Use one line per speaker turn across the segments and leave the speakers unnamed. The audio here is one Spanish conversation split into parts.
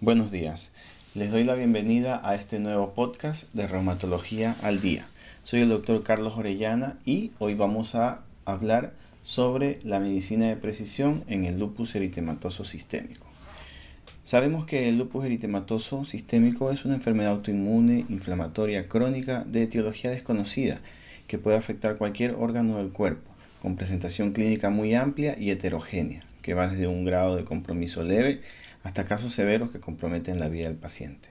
Buenos días. Les doy la bienvenida a este nuevo podcast de Reumatología al Día. Soy el doctor Carlos Orellana y hoy vamos a hablar sobre la medicina de precisión en el lupus eritematoso sistémico. Sabemos que el lupus eritematoso sistémico es una enfermedad autoinmune inflamatoria crónica de etiología desconocida que puede afectar cualquier órgano del cuerpo, con presentación clínica muy amplia y heterogénea, que va desde un grado de compromiso leve hasta casos severos que comprometen la vida del paciente.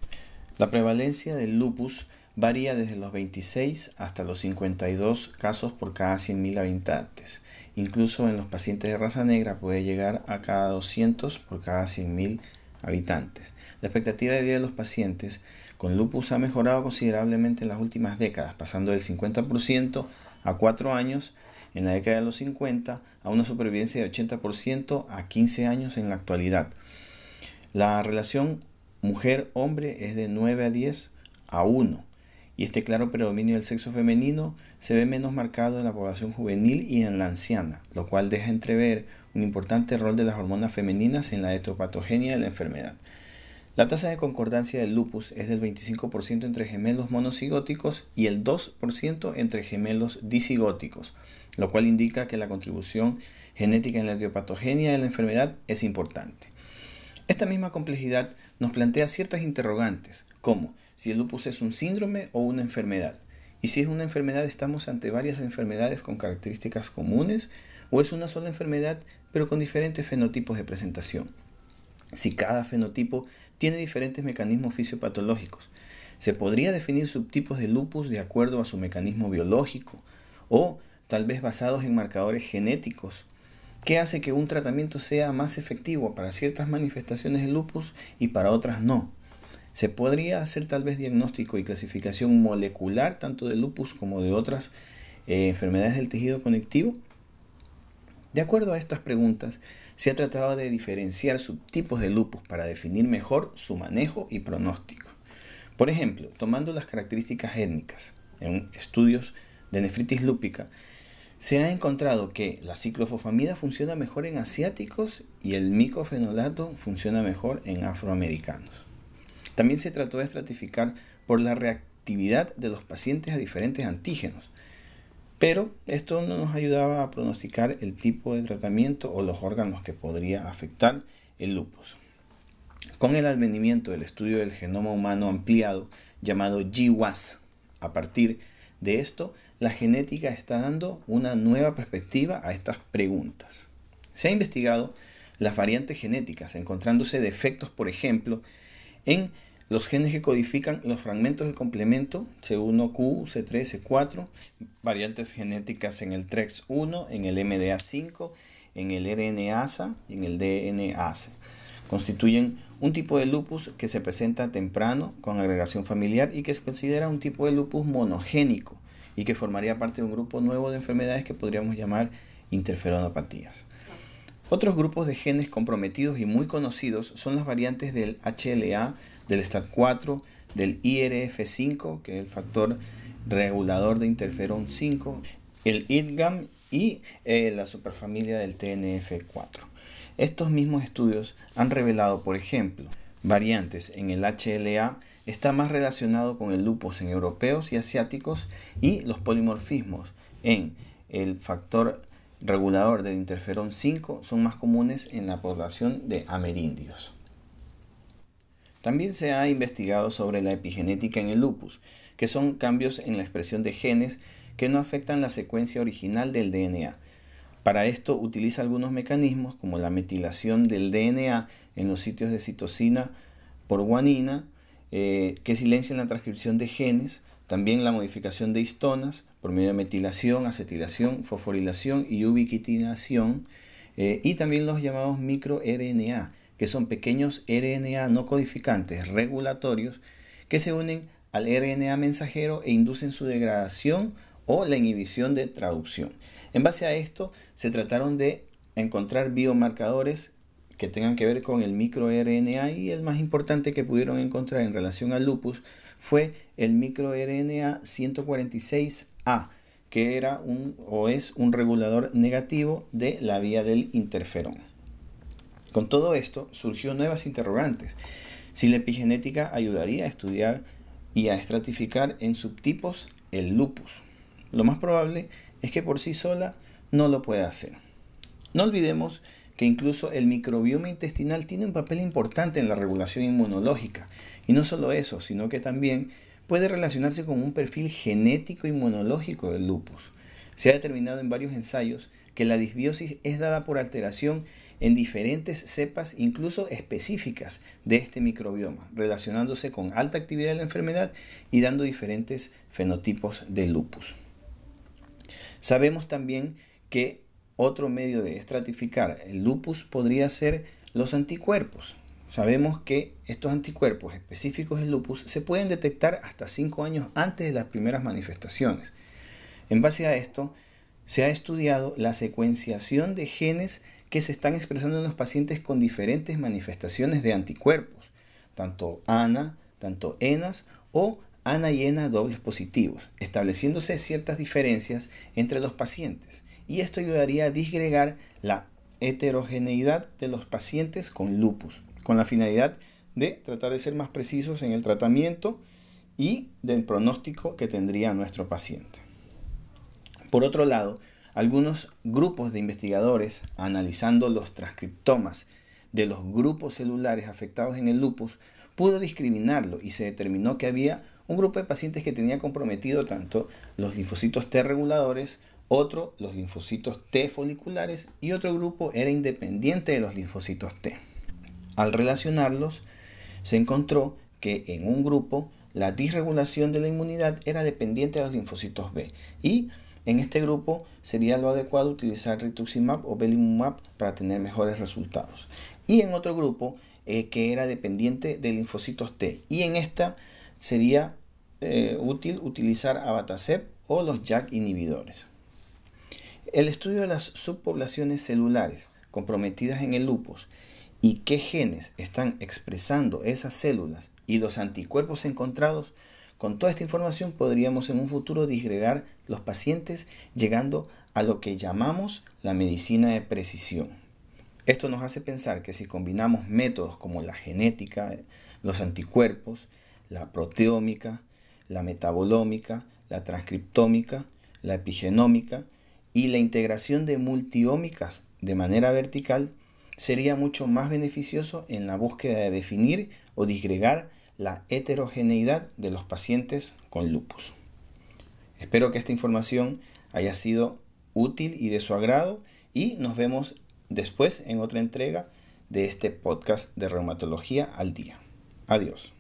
La prevalencia del lupus varía desde los 26 hasta los 52 casos por cada 100.000 habitantes. Incluso en los pacientes de raza negra puede llegar a cada 200 por cada 100.000 habitantes. La expectativa de vida de los pacientes con lupus ha mejorado considerablemente en las últimas décadas, pasando del 50% a 4 años en la década de los 50 a una supervivencia de 80% a 15 años en la actualidad. La relación mujer-hombre es de 9 a 10 a 1 y este claro predominio del sexo femenino se ve menos marcado en la población juvenil y en la anciana, lo cual deja entrever un importante rol de las hormonas femeninas en la etopatogenia de la enfermedad. La tasa de concordancia del lupus es del 25% entre gemelos monocigóticos y el 2% entre gemelos disigóticos, lo cual indica que la contribución genética en la etiopatogenia de la enfermedad es importante. Esta misma complejidad nos plantea ciertas interrogantes, como si el lupus es un síndrome o una enfermedad, y si es una enfermedad estamos ante varias enfermedades con características comunes, o es una sola enfermedad pero con diferentes fenotipos de presentación. Si cada fenotipo tiene diferentes mecanismos fisiopatológicos, se podría definir subtipos de lupus de acuerdo a su mecanismo biológico o tal vez basados en marcadores genéticos ¿Qué hace que un tratamiento sea más efectivo para ciertas manifestaciones de lupus y para otras no? ¿Se podría hacer tal vez diagnóstico y clasificación molecular tanto de lupus como de otras eh, enfermedades del tejido conectivo? De acuerdo a estas preguntas, se ha tratado de diferenciar subtipos de lupus para definir mejor su manejo y pronóstico. Por ejemplo, tomando las características étnicas en estudios de nefritis lúpica, se ha encontrado que la ciclofosfamida funciona mejor en asiáticos y el micofenolato funciona mejor en afroamericanos. También se trató de estratificar por la reactividad de los pacientes a diferentes antígenos, pero esto no nos ayudaba a pronosticar el tipo de tratamiento o los órganos que podría afectar el lupus. Con el advenimiento del estudio del genoma humano ampliado llamado GWAS, a partir de esto la genética está dando una nueva perspectiva a estas preguntas. Se ha investigado las variantes genéticas, encontrándose defectos, por ejemplo, en los genes que codifican los fragmentos de complemento C1Q, C3, C4, variantes genéticas en el TREX1, en el MDA5, en el RNasa y en el DNase. Constituyen un tipo de lupus que se presenta temprano con agregación familiar y que se considera un tipo de lupus monogénico y que formaría parte de un grupo nuevo de enfermedades que podríamos llamar interferonopatías. Otros grupos de genes comprometidos y muy conocidos son las variantes del HLA, del STAT4, del IRF5, que es el factor regulador de interferón 5, el IDGAM y eh, la superfamilia del TNF4. Estos mismos estudios han revelado, por ejemplo, variantes en el HLA está más relacionado con el lupus en europeos y asiáticos y los polimorfismos en el factor regulador del interferón 5 son más comunes en la población de amerindios. También se ha investigado sobre la epigenética en el lupus, que son cambios en la expresión de genes que no afectan la secuencia original del DNA. Para esto utiliza algunos mecanismos como la metilación del DNA en los sitios de citosina por guanina, eh, que silencian la transcripción de genes, también la modificación de histonas por medio de metilación, acetilación, fosforilación y ubiquitinación, eh, y también los llamados microRNA, que son pequeños RNA no codificantes regulatorios que se unen al RNA mensajero e inducen su degradación o la inhibición de traducción. En base a esto, se trataron de encontrar biomarcadores que tengan que ver con el microRNA y el más importante que pudieron encontrar en relación al lupus fue el microRNA 146A, que era un o es un regulador negativo de la vía del interferón. Con todo esto surgió nuevas interrogantes. Si la epigenética ayudaría a estudiar y a estratificar en subtipos el lupus. Lo más probable es que por sí sola no lo pueda hacer. No olvidemos que incluso el microbioma intestinal tiene un papel importante en la regulación inmunológica. Y no solo eso, sino que también puede relacionarse con un perfil genético inmunológico del lupus. Se ha determinado en varios ensayos que la disbiosis es dada por alteración en diferentes cepas, incluso específicas, de este microbioma, relacionándose con alta actividad de la enfermedad y dando diferentes fenotipos de lupus. Sabemos también que otro medio de estratificar el lupus podría ser los anticuerpos. Sabemos que estos anticuerpos específicos del lupus se pueden detectar hasta 5 años antes de las primeras manifestaciones. En base a esto, se ha estudiado la secuenciación de genes que se están expresando en los pacientes con diferentes manifestaciones de anticuerpos, tanto ANA, tanto ENAS o ANA y ENA dobles positivos, estableciéndose ciertas diferencias entre los pacientes. Y esto ayudaría a disgregar la heterogeneidad de los pacientes con lupus con la finalidad de tratar de ser más precisos en el tratamiento y del pronóstico que tendría nuestro paciente. Por otro lado, algunos grupos de investigadores, analizando los transcriptomas de los grupos celulares afectados en el lupus, pudo discriminarlo y se determinó que había un grupo de pacientes que tenía comprometido tanto los linfocitos T reguladores, otro los linfocitos T foliculares y otro grupo era independiente de los linfocitos T. Al relacionarlos, se encontró que en un grupo la disregulación de la inmunidad era dependiente de los linfocitos B y en este grupo sería lo adecuado utilizar rituximab o belimumab para tener mejores resultados. Y en otro grupo eh, que era dependiente de linfocitos T y en esta sería eh, útil utilizar abatacept o los JAK inhibidores. El estudio de las subpoblaciones celulares comprometidas en el lupus y qué genes están expresando esas células y los anticuerpos encontrados, con toda esta información podríamos en un futuro disgregar los pacientes llegando a lo que llamamos la medicina de precisión. Esto nos hace pensar que si combinamos métodos como la genética, los anticuerpos, la proteómica, la metabolómica, la transcriptómica, la epigenómica y la integración de multiómicas de manera vertical, sería mucho más beneficioso en la búsqueda de definir o disgregar la heterogeneidad de los pacientes con lupus. Espero que esta información haya sido útil y de su agrado y nos vemos después en otra entrega de este podcast de reumatología al día. Adiós.